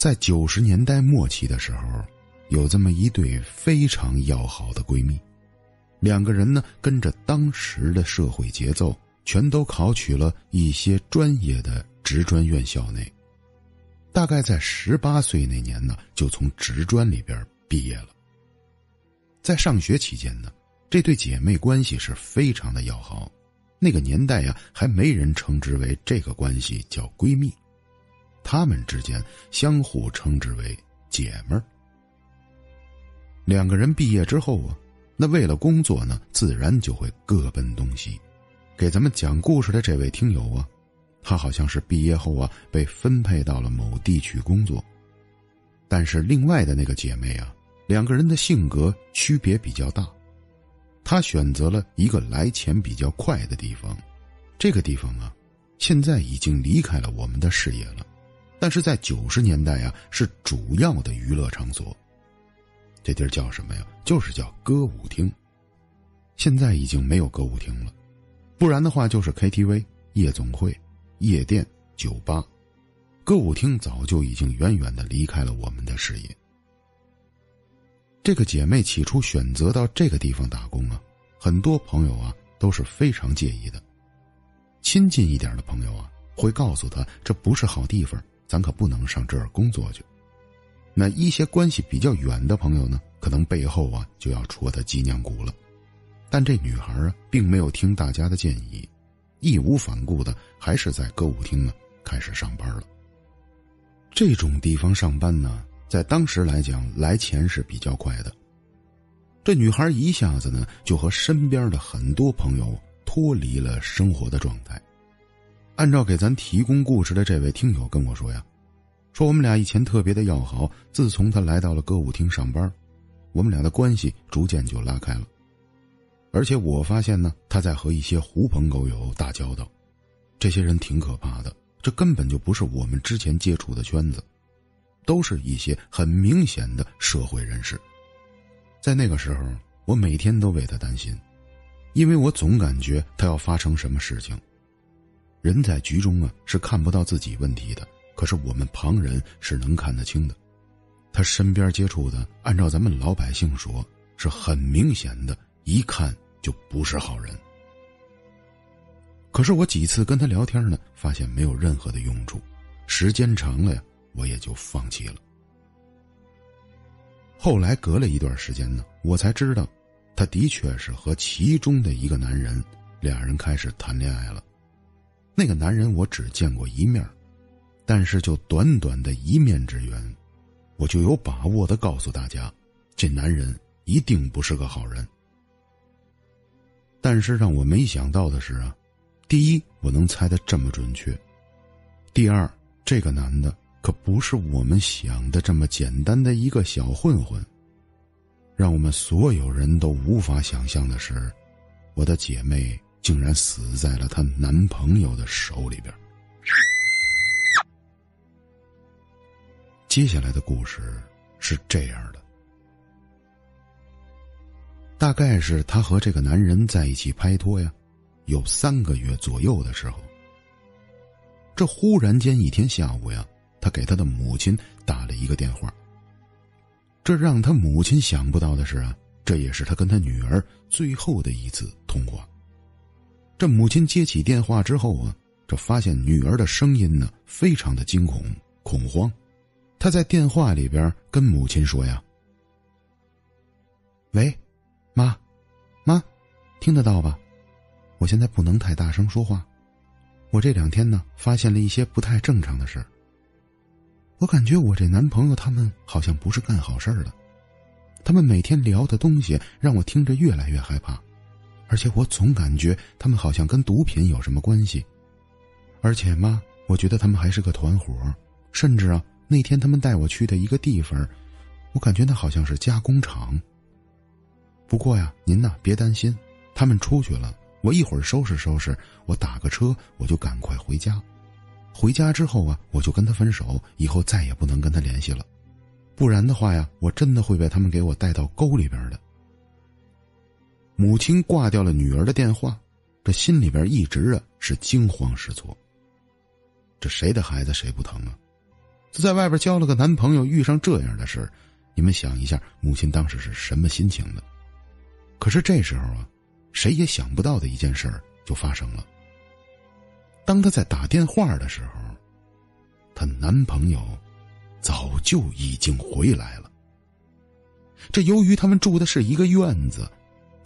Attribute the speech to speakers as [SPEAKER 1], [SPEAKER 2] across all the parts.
[SPEAKER 1] 在九十年代末期的时候，有这么一对非常要好的闺蜜，两个人呢跟着当时的社会节奏，全都考取了一些专业的职专院校内。大概在十八岁那年呢，就从职专里边毕业了。在上学期间呢，这对姐妹关系是非常的要好。那个年代呀，还没人称之为这个关系叫闺蜜，她们之间相互称之为姐们儿。两个人毕业之后啊，那为了工作呢，自然就会各奔东西。给咱们讲故事的这位听友啊，他好像是毕业后啊被分配到了某地区工作，但是另外的那个姐妹啊，两个人的性格区别比较大。她选择了一个来钱比较快的地方，这个地方啊，现在已经离开了我们的视野了，但是在九十年代啊，是主要的娱乐场所。这地儿叫什么呀？就是叫歌舞厅。现在已经没有歌舞厅了，不然的话就是 KTV、夜总会、夜店、酒吧，歌舞厅早就已经远远的离开了我们的视野。这个姐妹起初选择到这个地方打工啊，很多朋友啊都是非常介意的。亲近一点的朋友啊，会告诉她这不是好地方，咱可不能上这儿工作去。那一些关系比较远的朋友呢，可能背后啊就要戳他脊梁骨了。但这女孩啊，并没有听大家的建议，义无反顾的还是在歌舞厅呢开始上班了。这种地方上班呢。在当时来讲，来钱是比较快的。这女孩一下子呢，就和身边的很多朋友脱离了生活的状态。按照给咱提供故事的这位听友跟我说呀，说我们俩以前特别的要好，自从他来到了歌舞厅上班，我们俩的关系逐渐就拉开了。而且我发现呢，他在和一些狐朋狗友打交道，这些人挺可怕的，这根本就不是我们之前接触的圈子。都是一些很明显的社会人士。在那个时候，我每天都为他担心，因为我总感觉他要发生什么事情。人在局中啊，是看不到自己问题的，可是我们旁人是能看得清的。他身边接触的，按照咱们老百姓说，是很明显的，一看就不是好人。可是我几次跟他聊天呢，发现没有任何的用处，时间长了呀。我也就放弃了。后来隔了一段时间呢，我才知道，他的确是和其中的一个男人，俩人开始谈恋爱了。那个男人我只见过一面，但是就短短的一面之缘，我就有把握的告诉大家，这男人一定不是个好人。但是让我没想到的是啊，第一我能猜的这么准确，第二这个男的。可不是我们想的这么简单的一个小混混。让我们所有人都无法想象的是，我的姐妹竟然死在了她男朋友的手里边。接下来的故事是这样的：大概是她和这个男人在一起拍拖呀，有三个月左右的时候，这忽然间一天下午呀。他给他的母亲打了一个电话。这让他母亲想不到的是啊，这也是他跟他女儿最后的一次通话。这母亲接起电话之后啊，这发现女儿的声音呢，非常的惊恐恐慌。她在电话里边跟母亲说呀：“喂，妈，妈，听得到吧？我现在不能太大声说话。我这两天呢，发现了一些不太正常的事。”我感觉我这男朋友他们好像不是干好事的，他们每天聊的东西让我听着越来越害怕，而且我总感觉他们好像跟毒品有什么关系，而且妈，我觉得他们还是个团伙，甚至啊，那天他们带我去的一个地方，我感觉那好像是加工厂。不过呀，您呐别担心，他们出去了，我一会儿收拾收拾，我打个车我就赶快回家。回家之后啊，我就跟他分手，以后再也不能跟他联系了，不然的话呀，我真的会被他们给我带到沟里边的。母亲挂掉了女儿的电话，这心里边一直啊是惊慌失措。这谁的孩子谁不疼啊？在外边交了个男朋友，遇上这样的事你们想一下，母亲当时是什么心情呢？可是这时候啊，谁也想不到的一件事就发生了。当她在打电话的时候，她男朋友早就已经回来了。这由于他们住的是一个院子，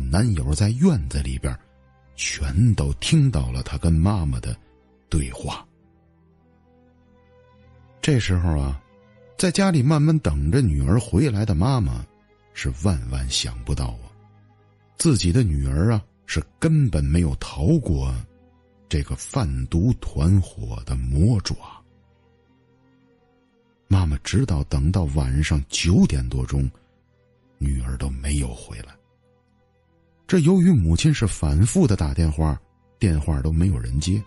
[SPEAKER 1] 男友在院子里边，全都听到了她跟妈妈的对话。这时候啊，在家里慢慢等着女儿回来的妈妈，是万万想不到啊，自己的女儿啊是根本没有逃过这个贩毒团伙的魔爪。妈妈直到等到晚上九点多钟。女儿都没有回来。这由于母亲是反复的打电话，电话都没有人接。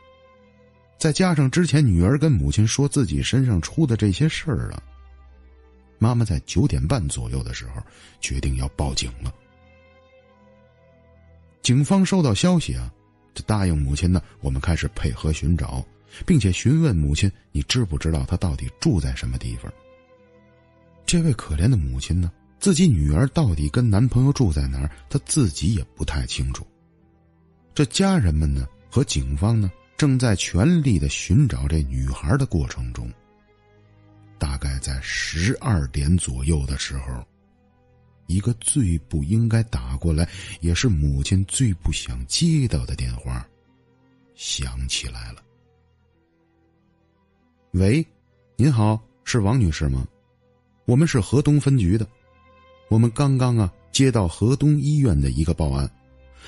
[SPEAKER 1] 再加上之前女儿跟母亲说自己身上出的这些事儿啊，妈妈在九点半左右的时候决定要报警了。警方收到消息啊，就答应母亲呢，我们开始配合寻找，并且询问母亲：“你知不知道他到底住在什么地方？”这位可怜的母亲呢？自己女儿到底跟男朋友住在哪儿，她自己也不太清楚。这家人们呢和警方呢正在全力的寻找这女孩的过程中。大概在十二点左右的时候，一个最不应该打过来，也是母亲最不想接到的电话，响起来了。喂，您好，是王女士吗？我们是河东分局的。我们刚刚啊接到河东医院的一个报案，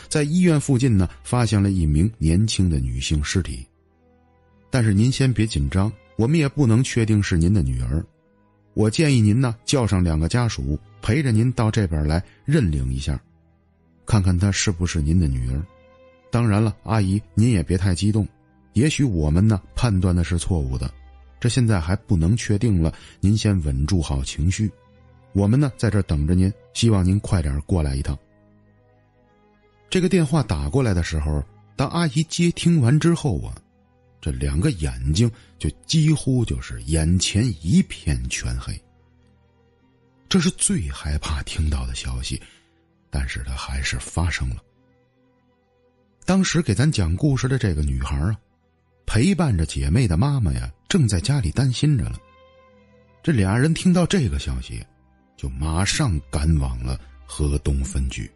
[SPEAKER 1] 在医院附近呢发现了一名年轻的女性尸体。但是您先别紧张，我们也不能确定是您的女儿。我建议您呢叫上两个家属陪着您到这边来认领一下，看看她是不是您的女儿。当然了，阿姨您也别太激动，也许我们呢判断的是错误的，这现在还不能确定了。您先稳住好情绪。我们呢，在这等着您，希望您快点过来一趟。这个电话打过来的时候，当阿姨接听完之后啊，这两个眼睛就几乎就是眼前一片全黑。这是最害怕听到的消息，但是它还是发生了。当时给咱讲故事的这个女孩啊，陪伴着姐妹的妈妈呀，正在家里担心着了。这俩人听到这个消息。就马上赶往了河东分局。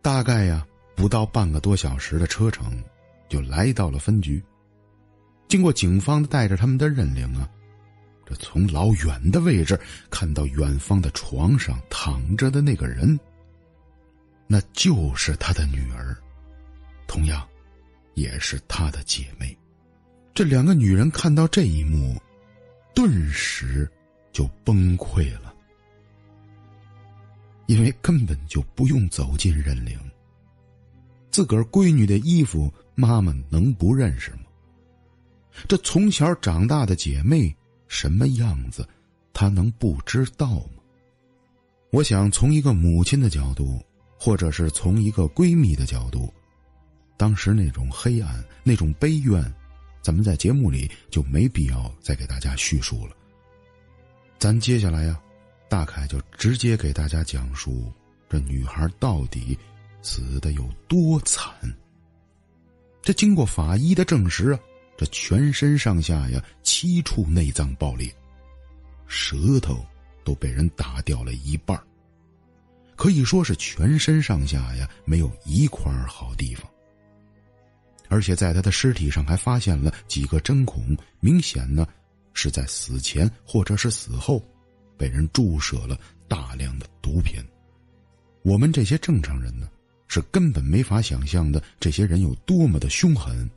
[SPEAKER 1] 大概呀，不到半个多小时的车程，就来到了分局。经过警方带着他们的认领啊，这从老远的位置看到远方的床上躺着的那个人，那就是他的女儿，同样，也是他的姐妹。这两个女人看到这一幕，顿时。就崩溃了，因为根本就不用走进认领。自个儿闺女的衣服，妈妈能不认识吗？这从小长大的姐妹什么样子，她能不知道吗？我想从一个母亲的角度，或者是从一个闺蜜的角度，当时那种黑暗、那种悲怨，咱们在节目里就没必要再给大家叙述了。咱接下来呀，大凯就直接给大家讲述这女孩到底死的有多惨。这经过法医的证实啊，这全身上下呀七处内脏爆裂，舌头都被人打掉了一半可以说是全身上下呀没有一块好地方。而且在他的尸体上还发现了几个针孔，明显呢。是在死前或者是死后，被人注射了大量的毒品。我们这些正常人呢，是根本没法想象的，这些人有多么的凶狠。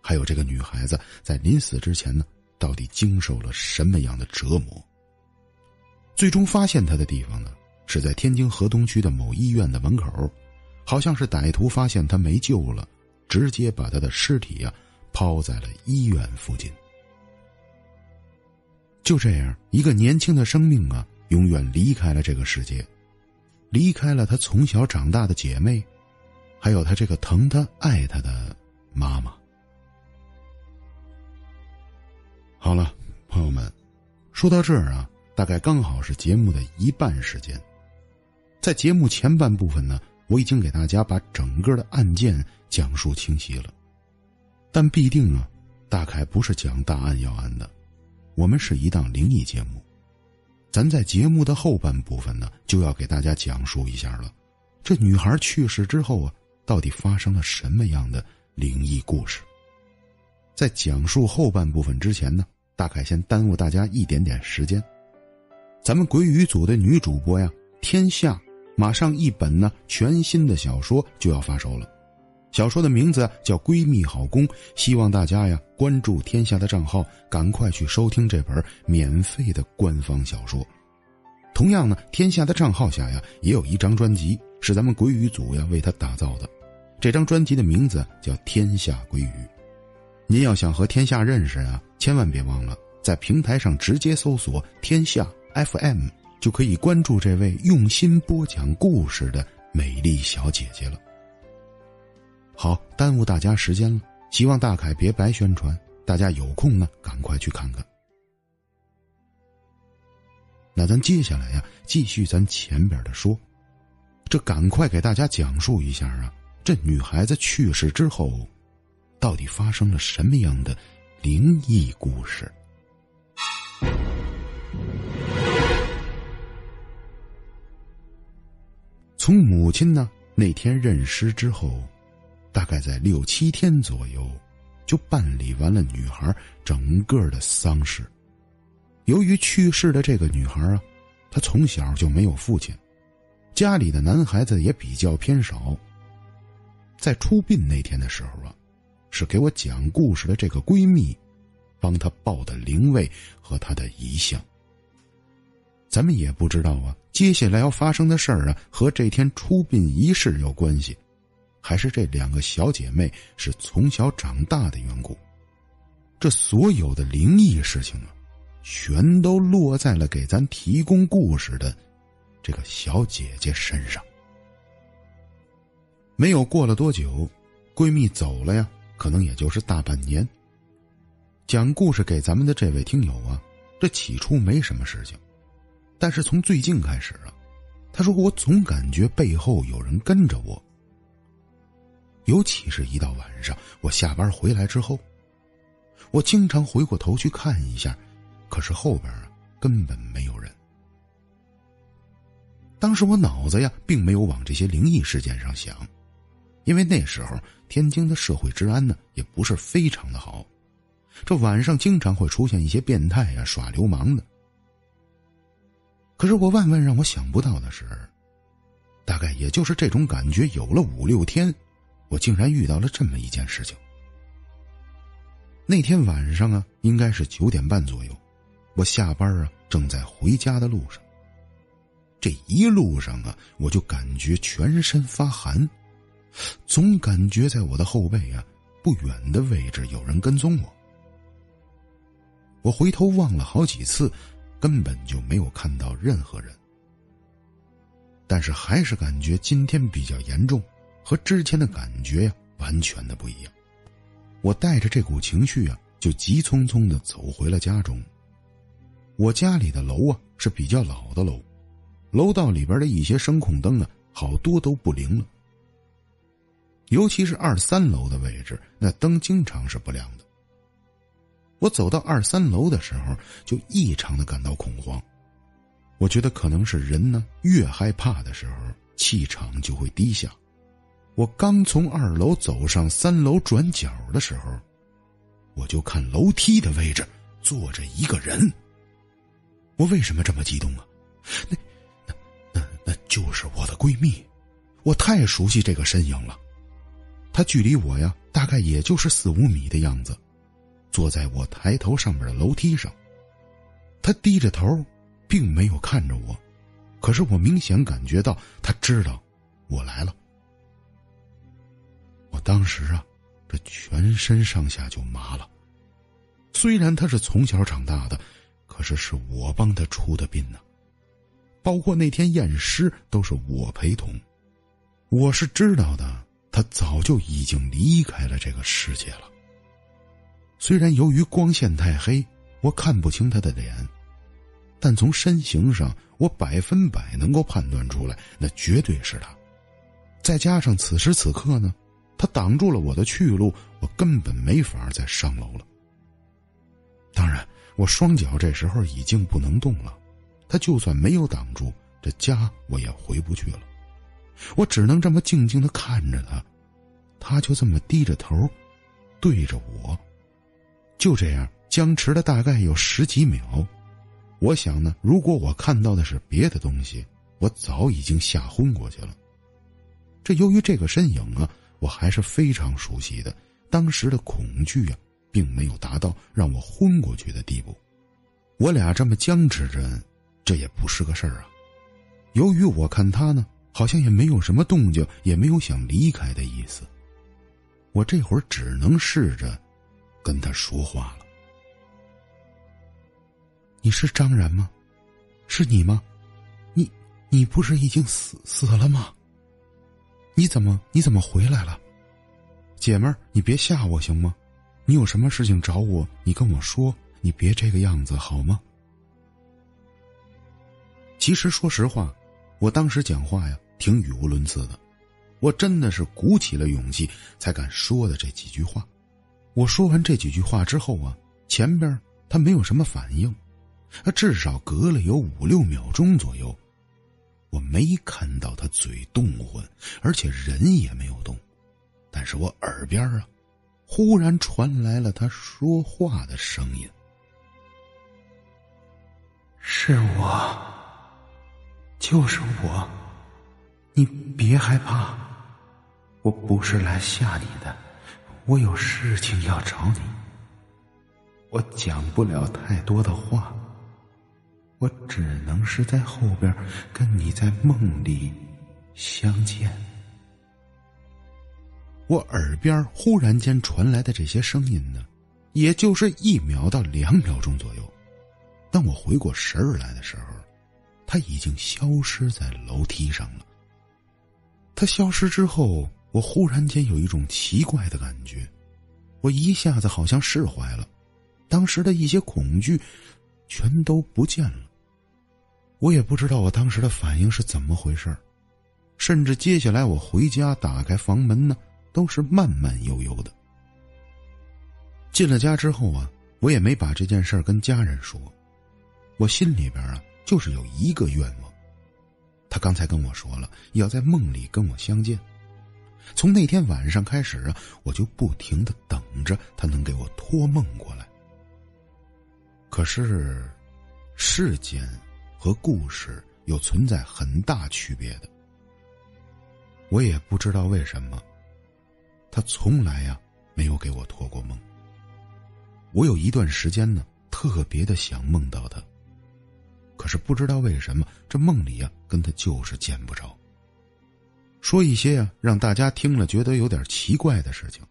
[SPEAKER 1] 还有这个女孩子在临死之前呢，到底经受了什么样的折磨？最终发现她的地方呢，是在天津河东区的某医院的门口，好像是歹徒发现她没救了，直接把她的尸体呀抛在了医院附近。就这样，一个年轻的生命啊，永远离开了这个世界，离开了他从小长大的姐妹，还有他这个疼他爱他的妈妈。好了，朋友们，说到这儿啊，大概刚好是节目的一半时间。在节目前半部分呢，我已经给大家把整个的案件讲述清晰了，但必定啊，大概不是讲大案要案的，我们是一档灵异节目。咱在节目的后半部分呢，就要给大家讲述一下了。这女孩去世之后啊，到底发生了什么样的灵异故事？在讲述后半部分之前呢，大概先耽误大家一点点时间。咱们鬼语组的女主播呀，天下马上一本呢全新的小说就要发售了，小说的名字叫《闺蜜好攻》，希望大家呀关注天下的账号，赶快去收听这本免费的官方小说。同样呢，天下的账号下呀也有一张专辑，是咱们鬼语组呀为他打造的。这张专辑的名字叫《天下鬼语》。您要想和天下认识啊，千万别忘了在平台上直接搜索“天下 FM”，就可以关注这位用心播讲故事的美丽小姐姐了。好，耽误大家时间了，希望大凯别白宣传，大家有空呢赶快去看看。那咱接下来呀，继续咱前边的说，这赶快给大家讲述一下啊，这女孩子去世之后，到底发生了什么样的灵异故事？从母亲呢那天认尸之后，大概在六七天左右，就办理完了女孩整个的丧事。由于去世的这个女孩啊，她从小就没有父亲，家里的男孩子也比较偏少。在出殡那天的时候啊，是给我讲故事的这个闺蜜，帮她报的灵位和她的遗像。咱们也不知道啊，接下来要发生的事儿啊，和这天出殡仪式有关系，还是这两个小姐妹是从小长大的缘故？这所有的灵异事情啊。全都落在了给咱提供故事的这个小姐姐身上。没有过了多久，闺蜜走了呀，可能也就是大半年。讲故事给咱们的这位听友啊，这起初没什么事情，但是从最近开始啊，他说我总感觉背后有人跟着我，尤其是一到晚上，我下班回来之后，我经常回过头去看一下。可是后边啊，根本没有人。当时我脑子呀，并没有往这些灵异事件上想，因为那时候天津的社会治安呢，也不是非常的好，这晚上经常会出现一些变态呀、耍流氓的。可是我万万让我想不到的是，大概也就是这种感觉有了五六天，我竟然遇到了这么一件事情。那天晚上啊，应该是九点半左右。我下班啊，正在回家的路上。这一路上啊，我就感觉全身发寒，总感觉在我的后背啊不远的位置有人跟踪我。我回头望了好几次，根本就没有看到任何人。但是还是感觉今天比较严重，和之前的感觉呀完全的不一样。我带着这股情绪啊，就急匆匆的走回了家中。我家里的楼啊是比较老的楼，楼道里边的一些声控灯啊，好多都不灵了。尤其是二三楼的位置，那灯经常是不亮的。我走到二三楼的时候，就异常的感到恐慌。我觉得可能是人呢，越害怕的时候，气场就会低下。我刚从二楼走上三楼转角的时候，我就看楼梯的位置坐着一个人。我为什么这么激动啊？那、那、那、那就是我的闺蜜，我太熟悉这个身影了。她距离我呀，大概也就是四五米的样子，坐在我抬头上面的楼梯上。她低着头，并没有看着我，可是我明显感觉到她知道我来了。当时啊，这全身上下就麻了。虽然他是从小长大的。可是是我帮他出的殡呢，包括那天验尸都是我陪同，我是知道的，他早就已经离开了这个世界了。虽然由于光线太黑，我看不清他的脸，但从身形上，我百分百能够判断出来，那绝对是他。再加上此时此刻呢，他挡住了我的去路，我根本没法再上楼了。当然，我双脚这时候已经不能动了，他就算没有挡住，这家我也回不去了。我只能这么静静的看着他，他就这么低着头，对着我，就这样僵持了大概有十几秒。我想呢，如果我看到的是别的东西，我早已经吓昏过去了。这由于这个身影啊，我还是非常熟悉的。当时的恐惧啊，并没有达到让我昏过去的地步。我俩这么僵持着，这也不是个事儿啊。由于我看他呢，好像也没有什么动静，也没有想离开的意思。我这会儿只能试着跟他说话了。你是张然吗？是你吗？你你不是已经死死了吗？你怎么你怎么回来了，姐们儿？你别吓我行吗？你有什么事情找我，你跟我说，你别这个样子好吗？其实说实话，我当时讲话呀，挺语无伦次的，我真的是鼓起了勇气才敢说的这几句话。我说完这几句话之后啊，前边他没有什么反应，他至少隔了有五六秒钟左右。我没看到他嘴动唤，而且人也没有动，但是我耳边啊，忽然传来了他说话的声音：“
[SPEAKER 2] 是我，就是我，你别害怕，我不是来吓你的，我有事情要找你，我讲不了太多的话。”我只能是在后边跟你在梦里相见。
[SPEAKER 1] 我耳边忽然间传来的这些声音呢，也就是一秒到两秒钟左右。当我回过神儿来的时候，他已经消失在楼梯上了。他消失之后，我忽然间有一种奇怪的感觉，我一下子好像释怀了，当时的一些恐惧全都不见了。我也不知道我当时的反应是怎么回事甚至接下来我回家打开房门呢，都是慢慢悠悠的。进了家之后啊，我也没把这件事跟家人说，我心里边啊就是有一个愿望，他刚才跟我说了要在梦里跟我相见，从那天晚上开始啊，我就不停的等着他能给我托梦过来。可是，世间。和故事有存在很大区别的，我也不知道为什么，他从来呀没有给我托过梦。我有一段时间呢，特别的想梦到他，可是不知道为什么，这梦里呀跟他就是见不着。说一些呀让大家听了觉得有点奇怪的事情，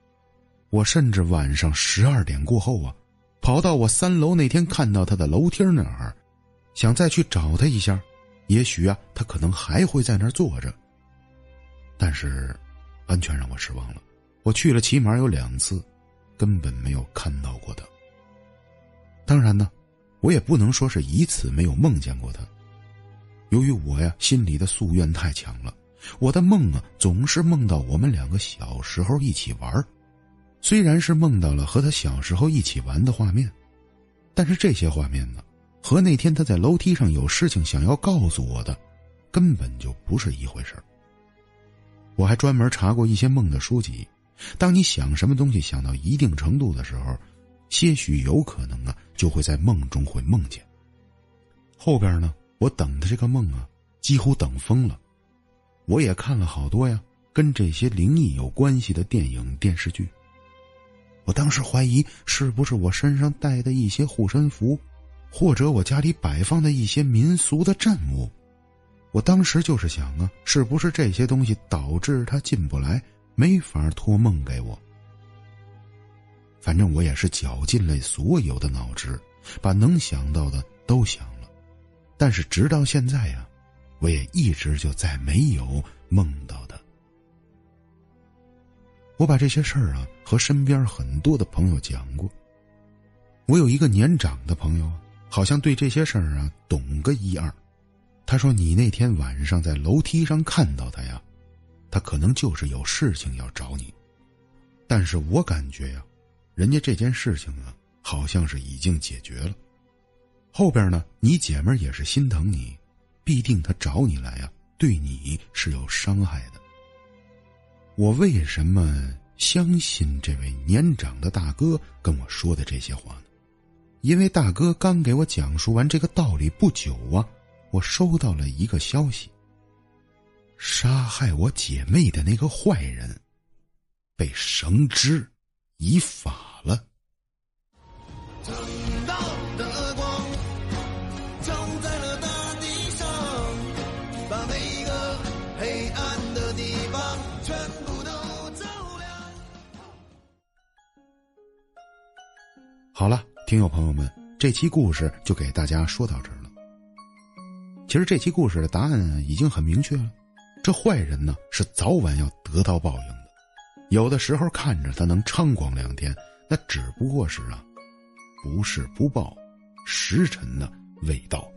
[SPEAKER 1] 我甚至晚上十二点过后啊，跑到我三楼那天看到他的楼梯那儿。想再去找他一下，也许啊，他可能还会在那儿坐着。但是，完全让我失望了。我去了起码有两次，根本没有看到过他。当然呢，我也不能说是一次没有梦见过他。由于我呀心里的夙愿太强了，我的梦啊总是梦到我们两个小时候一起玩虽然是梦到了和他小时候一起玩的画面，但是这些画面呢。和那天他在楼梯上有事情想要告诉我的，根本就不是一回事我还专门查过一些梦的书籍。当你想什么东西想到一定程度的时候，些许有可能啊，就会在梦中会梦见。后边呢，我等的这个梦啊，几乎等疯了。我也看了好多呀，跟这些灵异有关系的电影电视剧。我当时怀疑是不是我身上带的一些护身符。或者我家里摆放的一些民俗的镇物，我当时就是想啊，是不是这些东西导致他进不来，没法托梦给我？反正我也是绞尽了所有的脑汁，把能想到的都想了，但是直到现在呀，我也一直就再没有梦到他。我把这些事儿啊和身边很多的朋友讲过。我有一个年长的朋友，好像对这些事儿啊懂个一二。他说：“你那天晚上在楼梯上看到他呀，他可能就是有事情要找你。但是我感觉呀，人家这件事情啊，好像是已经解决了。后边呢，你姐们也是心疼你，必定他找你来呀，对你是有伤害的。我为什么相信这位年长的大哥跟我说的这些话呢？因为大哥刚给我讲述完这个道理不久啊。”我收到了一个消息：杀害我姐妹的那个坏人被绳之以法听友朋友们，这期故事就给大家说到这儿了。其实这期故事的答案已经很明确了，这坏人呢是早晚要得到报应的。有的时候看着他能猖狂两天，那只不过是啊，不是不报，时辰呢未到。